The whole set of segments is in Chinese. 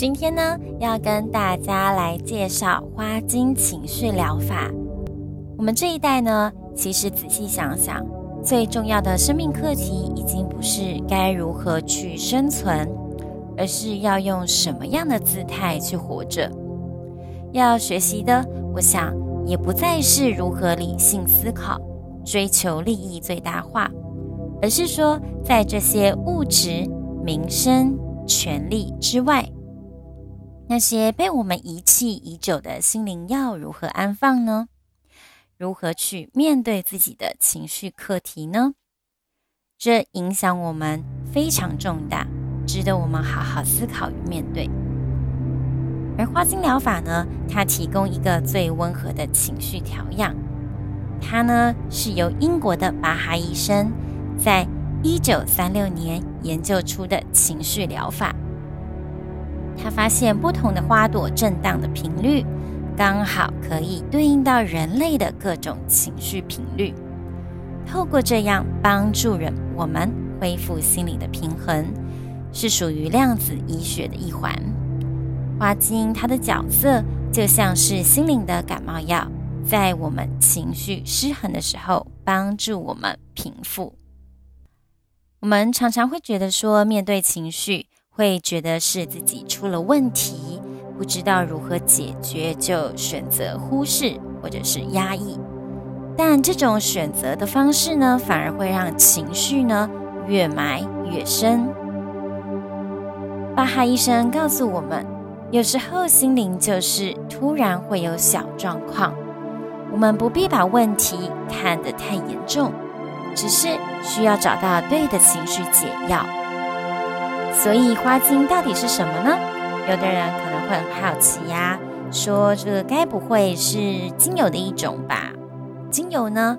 今天呢，要跟大家来介绍花精情绪疗法。我们这一代呢，其实仔细想想，最重要的生命课题已经不是该如何去生存，而是要用什么样的姿态去活着。要学习的，我想也不再是如何理性思考、追求利益最大化，而是说，在这些物质、名声、权力之外。那些被我们遗弃已久的心灵要如何安放呢？如何去面对自己的情绪课题呢？这影响我们非常重大，值得我们好好思考与面对。而花精疗法呢，它提供一个最温和的情绪调养。它呢，是由英国的巴哈医生在一九三六年研究出的情绪疗法。他发现不同的花朵震荡的频率，刚好可以对应到人类的各种情绪频率。透过这样帮助人我们恢复心理的平衡，是属于量子医学的一环。花精它的角色就像是心灵的感冒药，在我们情绪失衡的时候，帮助我们平复。我们常常会觉得说，面对情绪。会觉得是自己出了问题，不知道如何解决，就选择忽视或者是压抑。但这种选择的方式呢，反而会让情绪呢越埋越深。巴哈医生告诉我们，有时候心灵就是突然会有小状况，我们不必把问题看得太严重，只是需要找到对的情绪解药。所以花精到底是什么呢？有的人可能会很好奇呀，说这个该不会是精油的一种吧？精油呢，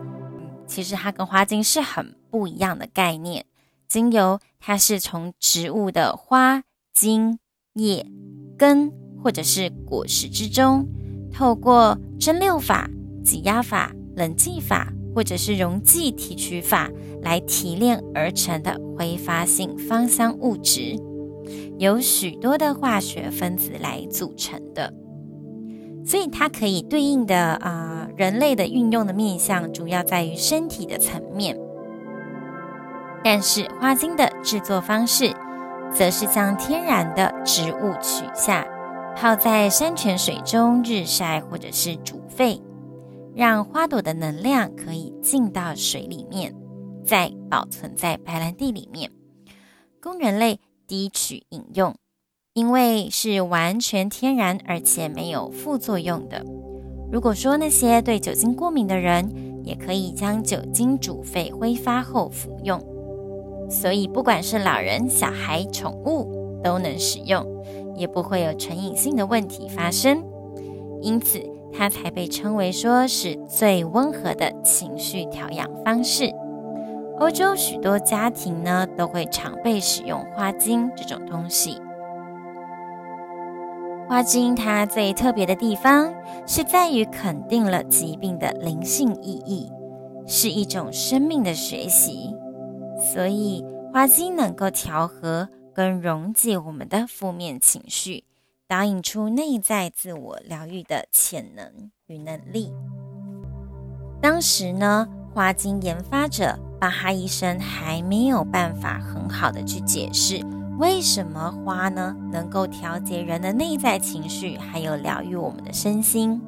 其实它跟花精是很不一样的概念。精油它是从植物的花、茎、叶、根或者是果实之中，透过蒸馏法、挤压法、冷剂法或者是溶剂提取法。来提炼而成的挥发性芳香物质，由许多的化学分子来组成的，所以它可以对应的啊、人类的运用的面向主要在于身体的层面，但是花精的制作方式，则是将天然的植物取下，泡在山泉水中日晒或者是煮沸，让花朵的能量可以进到水里面。再保存在白兰地里面，供人类滴取饮用，因为是完全天然，而且没有副作用的。如果说那些对酒精过敏的人，也可以将酒精煮沸挥发后服用。所以不管是老人、小孩、宠物都能使用，也不会有成瘾性的问题发生。因此，它才被称为说是最温和的情绪调养方式。欧洲许多家庭呢，都会常备使用花精这种东西。花精它最特别的地方是在于肯定了疾病的灵性意义，是一种生命的学习。所以花精能够调和跟溶解我们的负面情绪，导引出内在自我疗愈的潜能与能力。当时呢，花精研发者巴哈医生还没有办法很好的去解释为什么花呢能够调节人的内在情绪，还有疗愈我们的身心？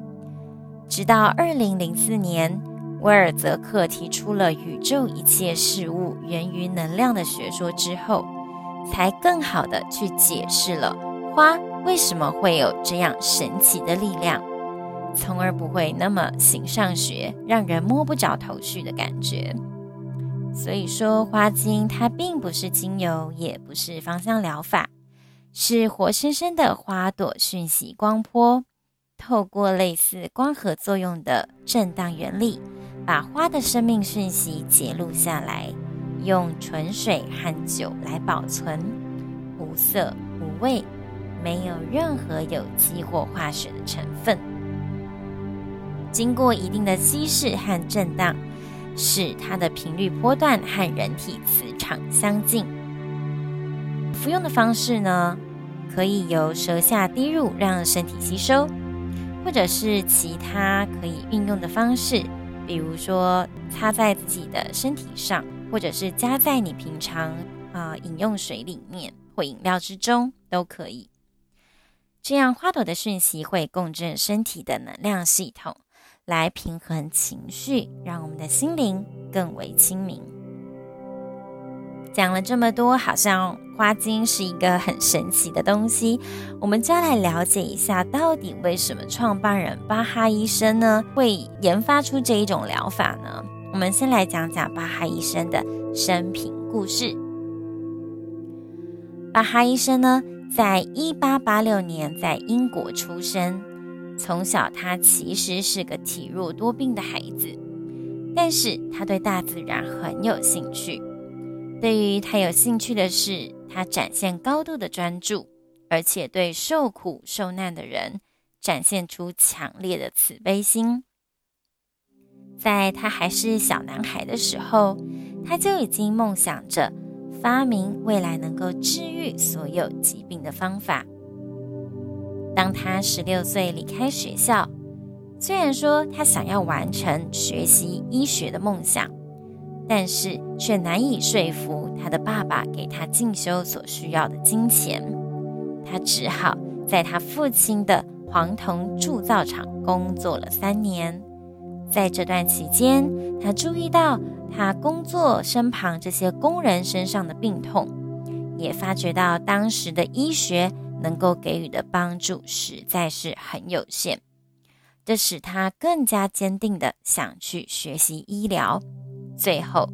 直到二零零四年，威尔泽克提出了宇宙一切事物源于能量的学说之后，才更好的去解释了花为什么会有这样神奇的力量，从而不会那么形上学，让人摸不着头绪的感觉。所以说，花精它并不是精油，也不是芳香疗法，是活生生的花朵讯息光波，透过类似光合作用的震荡原理，把花的生命讯息截录下来，用纯水和酒来保存，无色无味，没有任何有机或化学的成分，经过一定的稀释和震荡。使它的频率波段和人体磁场相近。服用的方式呢，可以由舌下滴入让身体吸收，或者是其他可以运用的方式，比如说擦在自己的身体上，或者是加在你平常啊、饮用水里面或饮料之中都可以。这样花朵的讯息会共振身体的能量系统。来平衡情绪，让我们的心灵更为清明。讲了这么多，好像花精是一个很神奇的东西，我们就要来了解一下，到底为什么创办人巴哈医生呢会研发出这一种疗法呢？我们先来讲讲巴哈医生的生平故事。巴哈医生呢，在一八八六年在英国出生。从小，他其实是个体弱多病的孩子，但是他对大自然很有兴趣。对于他有兴趣的事，他展现高度的专注，而且对受苦受难的人展现出强烈的慈悲心。在他还是小男孩的时候，他就已经梦想着发明未来能够治愈所有疾病的方法。当他十六岁离开学校，虽然说他想要完成学习医学的梦想，但是却难以说服他的爸爸给他进修所需要的金钱。他只好在他父亲的黄铜铸造厂工作了三年。在这段期间，他注意到他工作身旁这些工人身上的病痛，也发觉到当时的医学。能够给予的帮助实在是很有限，这使他更加坚定的想去学习医疗。最后，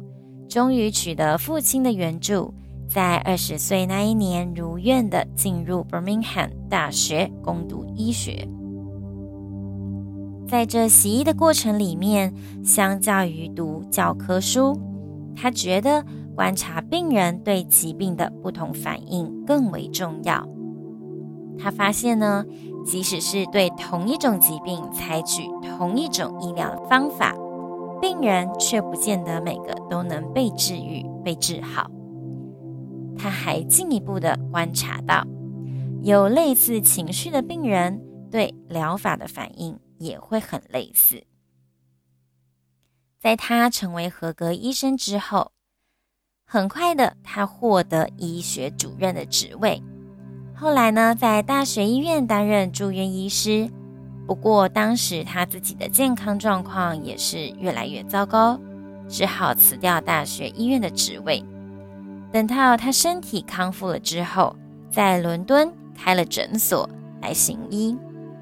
终于取得父亲的援助，在二十岁那一年，如愿的进入 Birmingham 大学攻读医学。在这习医的过程里面，相较于读教科书，他觉得观察病人对疾病的不同反应更为重要。他发现呢，即使是对同一种疾病采取同一种医疗方法，病人却不见得每个都能被治愈、被治好。他还进一步的观察到，有类似情绪的病人对疗法的反应也会很类似。在他成为合格医生之后，很快的他获得医学主任的职位。后来呢，在大学医院担任住院医师。不过当时他自己的健康状况也是越来越糟糕，只好辞掉大学医院的职位。等到他身体康复了之后，在伦敦开了诊所来行医，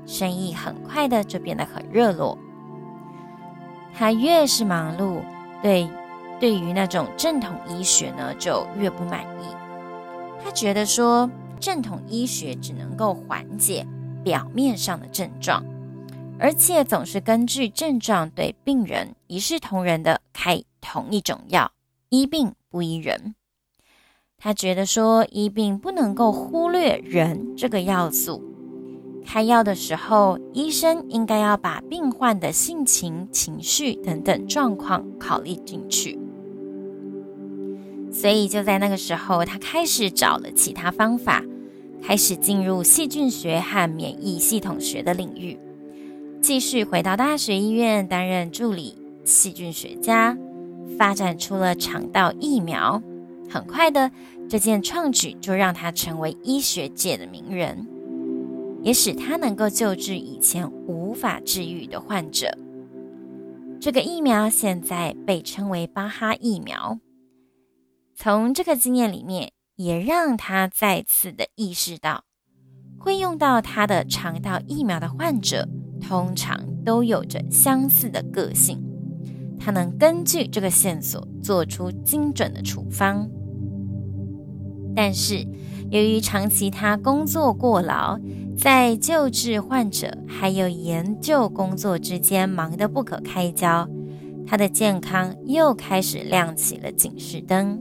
生意很快的就变得很热络。他越是忙碌，对对于那种正统医学呢，就越不满意。他觉得说，正统医学只能够缓解表面上的症状，而且总是根据症状对病人一视同仁的开同一种药，医病不医人。他觉得说，医病不能够忽略人这个要素，开药的时候，医生应该要把病患的性情、情绪等等状况考虑进去。所以就在那个时候，他开始找了其他方法，开始进入细菌学和免疫系统学的领域，继续回到大学医院担任助理细菌学家，发展出了肠道疫苗。很快的，这件创举就让他成为医学界的名人，也使他能够救治以前无法治愈的患者。这个疫苗现在被称为巴哈疫苗。从这个经验里面，也让他再次的意识到，会用到他的肠道疫苗的患者，通常都有着相似的个性。他能根据这个线索做出精准的处方。但是，由于长期他工作过劳，在救治患者还有研究工作之间忙得不可开交，他的健康又开始亮起了警示灯。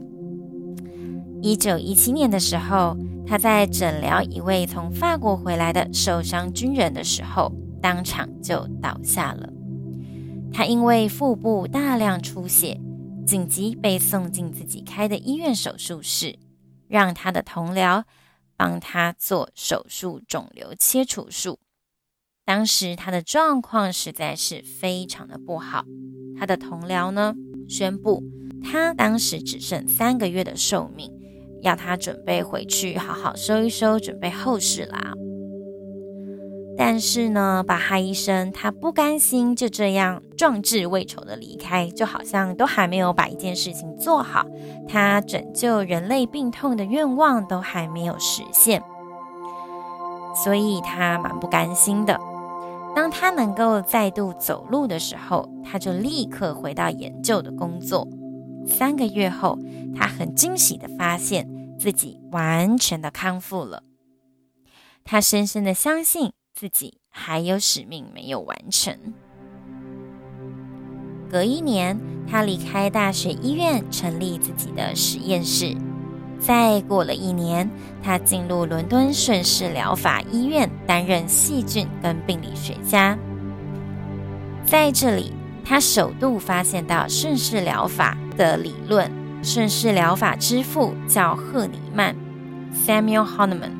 一九一七年的时候，他在诊疗一位从法国回来的受伤军人的时候，当场就倒下了。他因为腹部大量出血，紧急被送进自己开的医院手术室。让他的同僚帮他做手术肿瘤切除术。当时他的状况实在是非常的不好。他的同僚呢，宣布他当时只剩三个月的寿命，要他准备回去好好收一收，准备后事啦。但是呢，巴哈医生他不甘心就这样壮志未酬的离开，就好像都还没有把一件事情做好，他拯救人类病痛的愿望都还没有实现，所以他蛮不甘心的。当他能够再度走路的时候，他就立刻回到研究的工作。三个月后，他很惊喜的发现自己完全的康复了。他深深的相信。自己还有使命没有完成。隔一年，他离开大学医院，成立自己的实验室。再过了一年，他进入伦敦顺势疗法医院，担任细菌跟病理学家。在这里，他首度发现到顺势疗法的理论。顺势疗法之父叫赫尼曼 （Samuel Hahnemann）。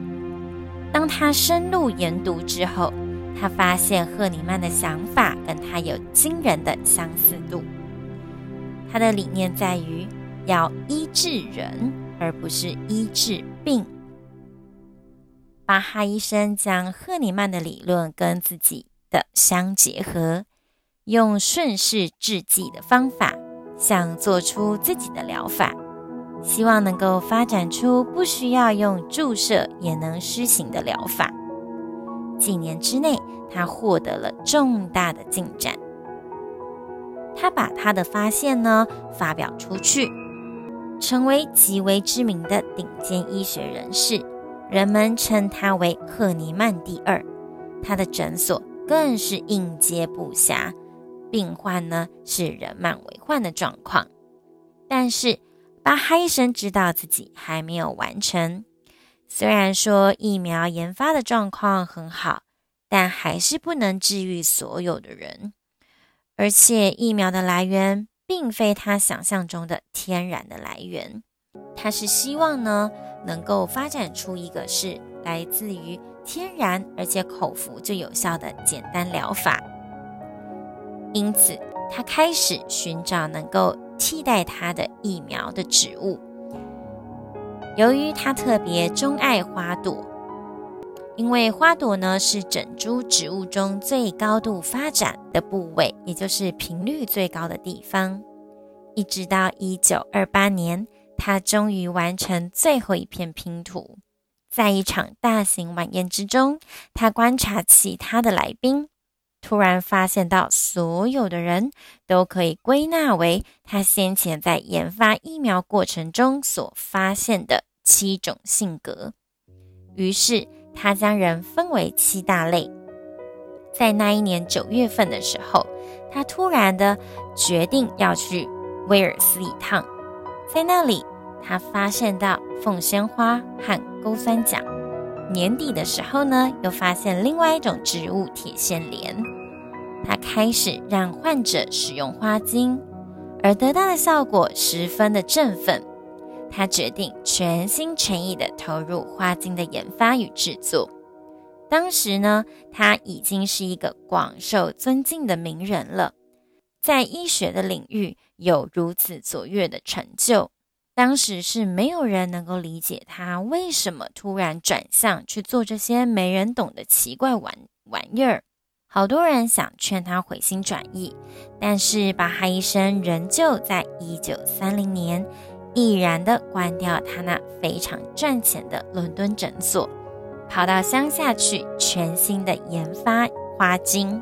当他深入研读之后，他发现赫尼曼的想法跟他有惊人的相似度。他的理念在于要医治人，而不是医治病。巴哈医生将赫尼曼的理论跟自己的相结合，用顺势制剂的方法，想做出自己的疗法。希望能够发展出不需要用注射也能施行的疗法。几年之内，他获得了重大的进展。他把他的发现呢发表出去，成为极为知名的顶尖医学人士。人们称他为赫尼曼第二。他的诊所更是应接不暇，病患呢是人满为患的状况。但是，巴哈医生知道自己还没有完成，虽然说疫苗研发的状况很好，但还是不能治愈所有的人。而且疫苗的来源并非他想象中的天然的来源，他是希望呢能够发展出一个是来自于天然而且口服就有效的简单疗法。因此，他开始寻找能够。替代他的疫苗的植物，由于他特别钟爱花朵，因为花朵呢是整株植物中最高度发展的部位，也就是频率最高的地方。一直到一九二八年，他终于完成最后一片拼图。在一场大型晚宴之中，他观察其他的来宾。突然发现到，所有的人都可以归纳为他先前在研发疫苗过程中所发现的七种性格。于是，他将人分为七大类。在那一年九月份的时候，他突然的决定要去威尔斯一趟。在那里，他发现到凤仙花和勾酸角。年底的时候呢，又发现另外一种植物铁线莲。他开始让患者使用花精，而得到的效果十分的振奋。他决定全心全意地投入花精的研发与制作。当时呢，他已经是一个广受尊敬的名人了，在医学的领域有如此卓越的成就。当时是没有人能够理解他为什么突然转向去做这些没人懂的奇怪玩玩意儿。好多人想劝他回心转意，但是巴哈医生仍旧在一九三零年毅然地关掉他那非常赚钱的伦敦诊所，跑到乡下去全新的研发花精。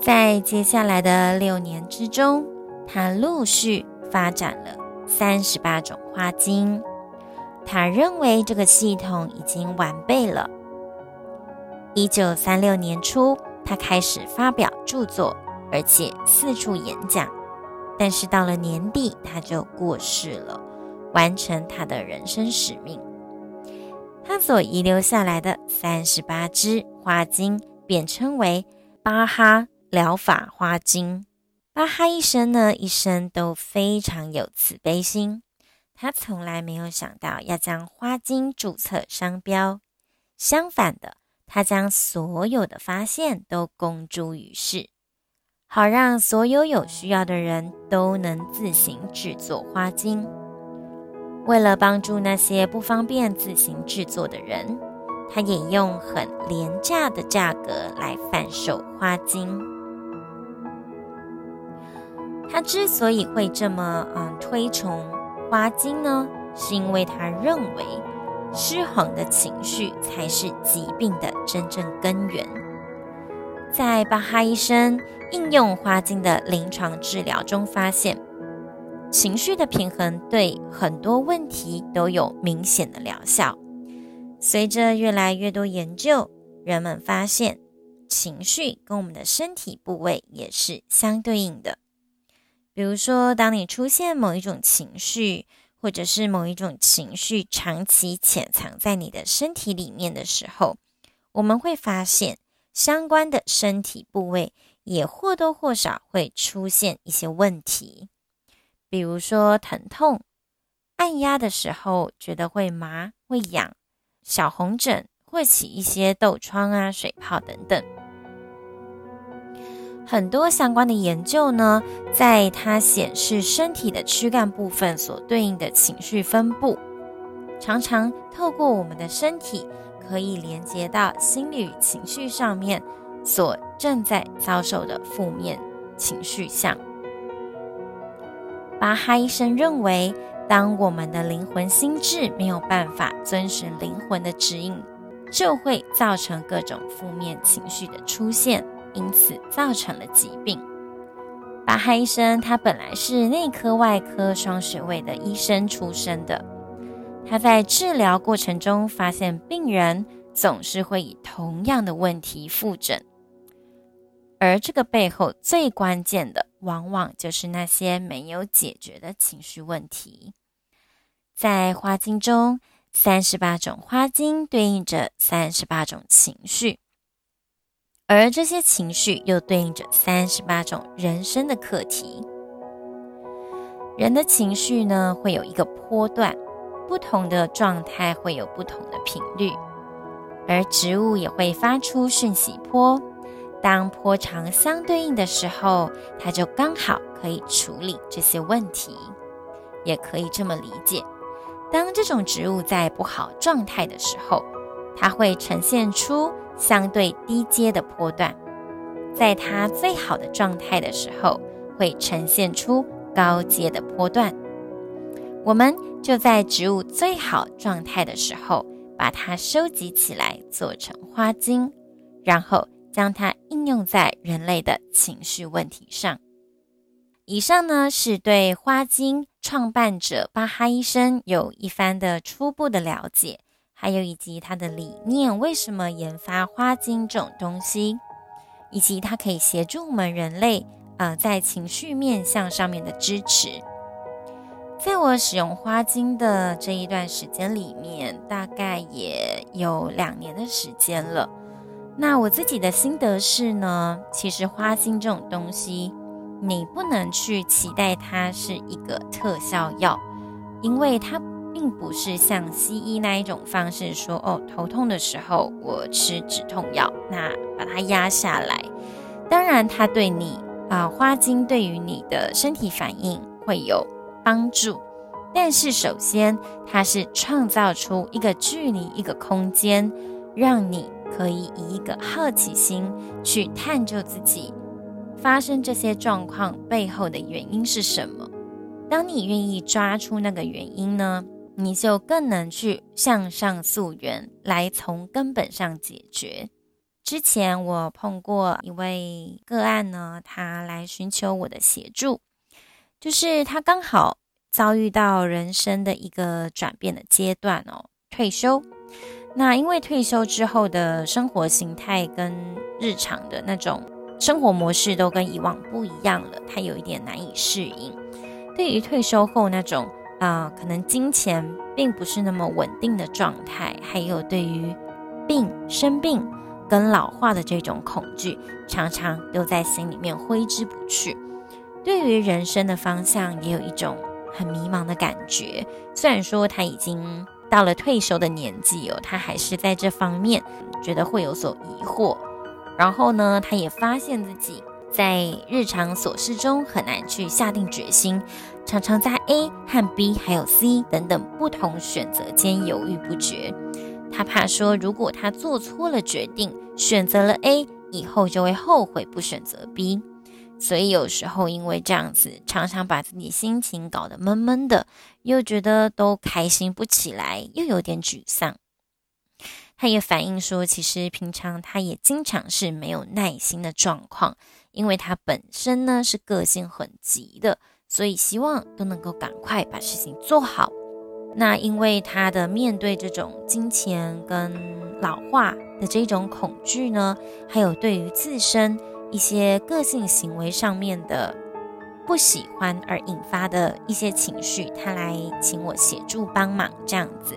在接下来的六年之中，他陆续发展了三十八种花精。他认为这个系统已经完备了。一九三六年初，他开始发表著作，而且四处演讲。但是到了年底，他就过世了，完成他的人生使命。他所遗留下来的三十八支花精，便称为巴哈疗法花精。巴哈医生呢，一生都非常有慈悲心，他从来没有想到要将花精注册商标，相反的。他将所有的发现都公诸于世，好让所有有需要的人都能自行制作花精。为了帮助那些不方便自行制作的人，他也用很廉价的价格来贩售花精。他之所以会这么嗯推崇花精呢，是因为他认为。失衡的情绪才是疾病的真正根源。在巴哈医生应用花精的临床治疗中，发现情绪的平衡对很多问题都有明显的疗效。随着越来越多研究，人们发现情绪跟我们的身体部位也是相对应的。比如说，当你出现某一种情绪，或者是某一种情绪长期潜藏在你的身体里面的时候，我们会发现相关的身体部位也或多或少会出现一些问题，比如说疼痛、按压的时候觉得会麻、会痒、小红疹或起一些痘疮啊、水泡等等。很多相关的研究呢，在它显示身体的躯干部分所对应的情绪分布，常常透过我们的身体可以连接到心理与情绪上面所正在遭受的负面情绪项。巴哈医生认为，当我们的灵魂心智没有办法遵循灵魂的指引，就会造成各种负面情绪的出现。因此造成了疾病。巴哈医生他本来是内科外科双学位的医生出身的，他在治疗过程中发现病人总是会以同样的问题复诊，而这个背后最关键的，往往就是那些没有解决的情绪问题。在花精中，三十八种花精对应着三十八种情绪。而这些情绪又对应着三十八种人生的课题。人的情绪呢，会有一个波段，不同的状态会有不同的频率，而植物也会发出讯息波。当波长相对应的时候，它就刚好可以处理这些问题。也可以这么理解：当这种植物在不好状态的时候，它会呈现出。相对低阶的波段，在它最好的状态的时候，会呈现出高阶的波段。我们就在植物最好状态的时候，把它收集起来做成花精，然后将它应用在人类的情绪问题上。以上呢，是对花精创办者巴哈医生有一番的初步的了解。还有以及它的理念，为什么研发花精这种东西，以及它可以协助我们人类，呃，在情绪面向上面的支持。在我使用花精的这一段时间里面，大概也有两年的时间了。那我自己的心得是呢，其实花精这种东西，你不能去期待它是一个特效药，因为它。并不是像西医那一种方式说，哦，头痛的时候我吃止痛药，那把它压下来。当然，它对你啊、花精对于你的身体反应会有帮助。但是首先，它是创造出一个距离、一个空间，让你可以以一个好奇心去探究自己发生这些状况背后的原因是什么。当你愿意抓出那个原因呢，你就更能去向上溯源，来从根本上解决。之前我碰过一位个案呢，他来寻求我的协助，就是他刚好遭遇到人生的一个转变的阶段哦，退休。那因为退休之后的生活形态跟日常的那种生活模式都跟以往不一样了，他有一点难以适应。对于退休后那种、呃，可能金钱并不是那么稳定的状态，还有对于病、生病跟老化的这种恐惧，常常都在心里面挥之不去。对于人生的方向，也有一种很迷茫的感觉。虽然说他已经到了退休的年纪哦，他还是在这方面觉得会有所疑惑。然后呢，他也发现自己。在日常琐事中很难去下定决心，常常在 A 和 B 还有 C 等等不同选择间犹豫不决。他怕说，如果他做错了决定，选择了 A 以后就会后悔不选择 B。所以有时候因为这样子，常常把自己心情搞得闷闷的，又觉得都开心不起来，又有点沮丧。他也反映说，其实平常他也经常是没有耐心的状况。因为他本身呢是个性很急的，所以希望都能够赶快把事情做好。那因为他的面对这种金钱跟老化的这种恐惧呢，还有对于自身一些个性行为上面的不喜欢而引发的一些情绪，他来请我协助帮忙这样子。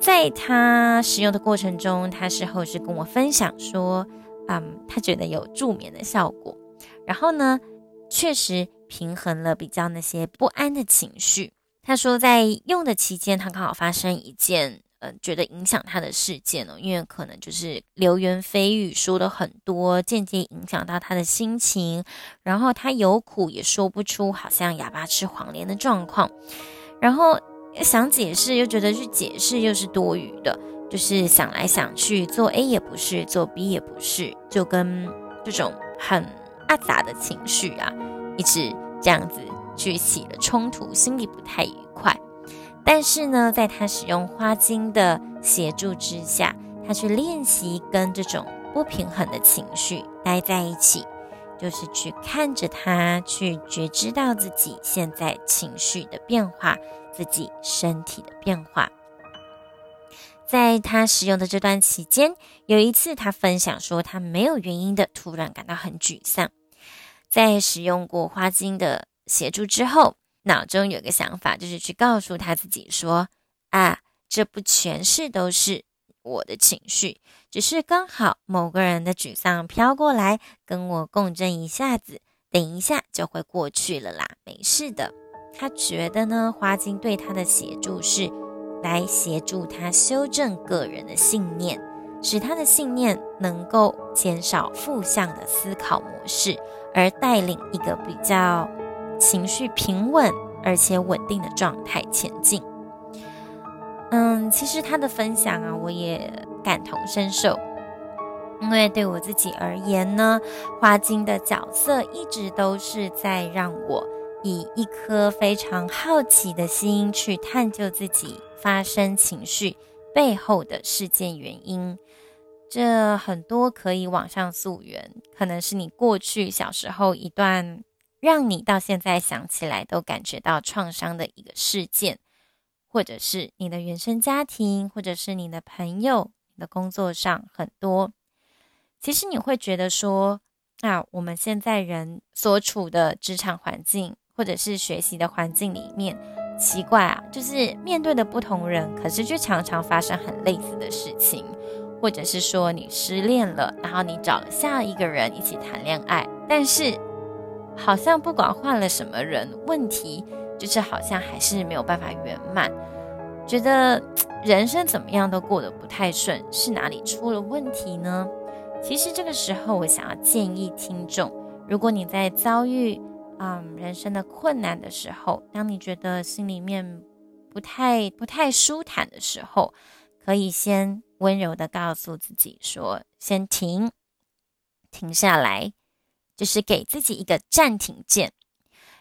在他使用的过程中，他事后是跟我分享说，嗯，他觉得有助眠的效果。然后呢，确实平衡了比较那些不安的情绪。他说，在用的期间，他刚好发生一件，嗯、呃，觉得影响他的事件哦，因为可能就是流言蜚语说的很多，间接影响到他的心情。然后他有苦也说不出，好像哑巴吃黄连的状况。然后想解释，又觉得去解释又是多余的，就是想来想去，做 A 也不是，做 B 也不是，就跟这种很。阿杂的情绪啊，一直这样子去起了冲突，心里不太愉快。但是呢，在他使用花精的协助之下，他去练习跟这种不平衡的情绪待在一起，就是去看着他，去觉知到自己现在情绪的变化，自己身体的变化。在他使用的这段期间，有一次他分享说，他没有原因的突然感到很沮丧。在使用过花精的协助之后，脑中有个想法，就是去告诉他自己说：“啊，这不全是都是我的情绪，只是刚好某个人的沮丧飘过来，跟我共振一下子，等一下就会过去了啦，没事的。”他觉得呢，花精对他的协助是。来协助他修正个人的信念，使他的信念能够减少负向的思考模式，而带领一个比较情绪平稳而且稳定的状态前进。嗯，其实他的分享啊，我也感同身受，因为对我自己而言呢，花精的角色一直都是在让我以一颗非常好奇的心去探究自己。发生情绪背后的事件原因，这很多可以往上溯源，可能是你过去小时候一段让你到现在想起来都感觉到创伤的一个事件，或者是你的原生家庭，或者是你的朋友、你的工作上很多。其实你会觉得说，啊，我们现在人所处的职场环境，或者是学习的环境里面。奇怪啊，就是面对的不同人，可是却常常发生很类似的事情，或者是说你失恋了，然后你找了下一个人一起谈恋爱，但是好像不管换了什么人，问题就是好像还是没有办法圆满，觉得人生怎么样都过得不太顺，是哪里出了问题呢？其实这个时候，我想要建议听众，如果你在遭遇嗯人生的困难的时候，当你觉得心里面不太不太舒坦的时候，可以先温柔的告诉自己说：“先停，停下来，就是给自己一个暂停键，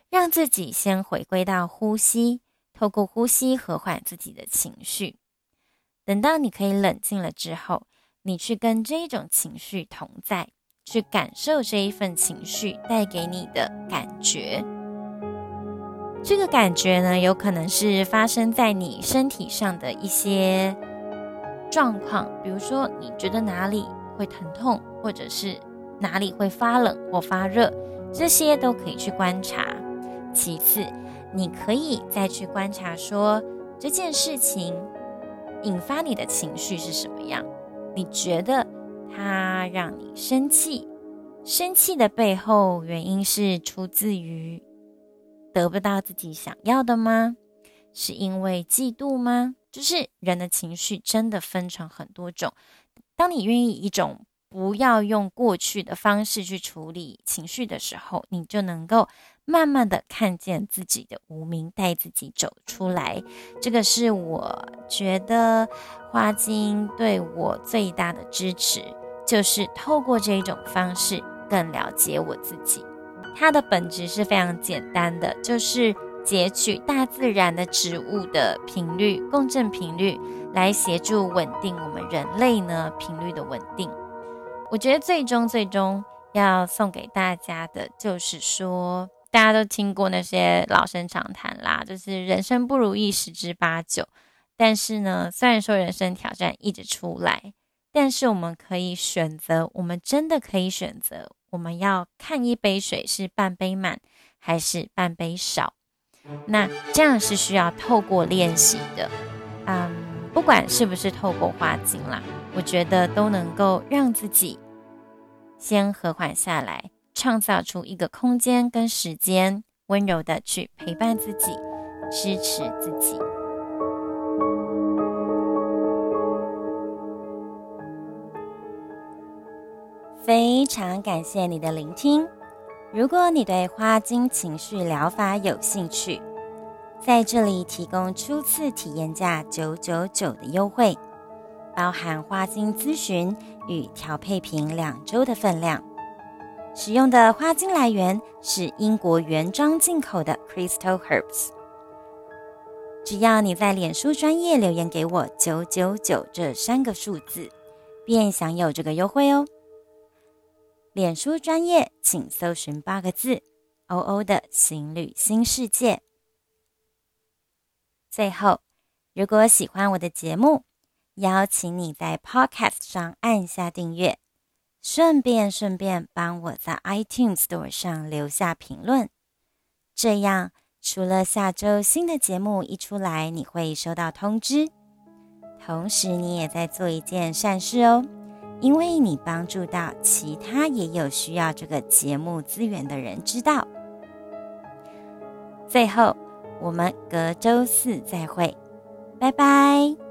让自己先回归到呼吸，透过呼吸和缓自己的情绪。等到你可以冷静了之后，你去跟这一种情绪同在。”去感受这一份情绪带给你的感觉，这个感觉呢，有可能是发生在你身体上的一些状况，比如说你觉得哪里会疼痛，或者是哪里会发冷或发热，这些都可以去观察。其次，你可以再去观察说这件事情引发你的情绪是什么样，你觉得？它让你生气，生气的背后原因是出自于得不到自己想要的吗？是因为嫉妒吗？就是人的情绪真的分成很多种。当你愿意一种不要用过去的方式去处理情绪的时候，你就能够慢慢的看见自己的无名，带自己走出来。这个是我觉得花精对我最大的支持。就是透过这一种方式更了解我自己，它的本质是非常简单的，就是截取大自然的植物的频率、共振频率，来协助稳定我们人类呢频率的稳定。我觉得最终最终要送给大家的就是说，大家都听过那些老生常谈啦，就是人生不如意十之八九，但是呢，虽然说人生挑战一直出来。但是我们可以选择，我们真的可以选择，我们要看一杯水是半杯满还是半杯少。那这样是需要透过练习的，嗯，不管是不是透过花精啦，我觉得都能够让自己先和缓下来，创造出一个空间跟时间，温柔的去陪伴自己，支持自己。非常感谢你的聆听。如果你对花精情绪疗法有兴趣，在这里提供初次体验价九九九的优惠，包含花精咨询与调配品两周的分量。使用的花精来源是英国原装进口的 Crystal Herbs。只要你在脸书专业留言给我九九九这三个数字，便享有这个优惠哦。脸书专业，请搜寻八个字“欧欧的情侣新世界”。最后，如果喜欢我的节目，邀请你在 Podcast 上按下订阅，顺便顺便帮我在 iTunes Store 上留下评论。这样，除了下周新的节目一出来，你会收到通知，同时你也在做一件善事哦。因为你帮助到其他也有需要这个节目资源的人知道。最后，我们隔周四再会，拜拜。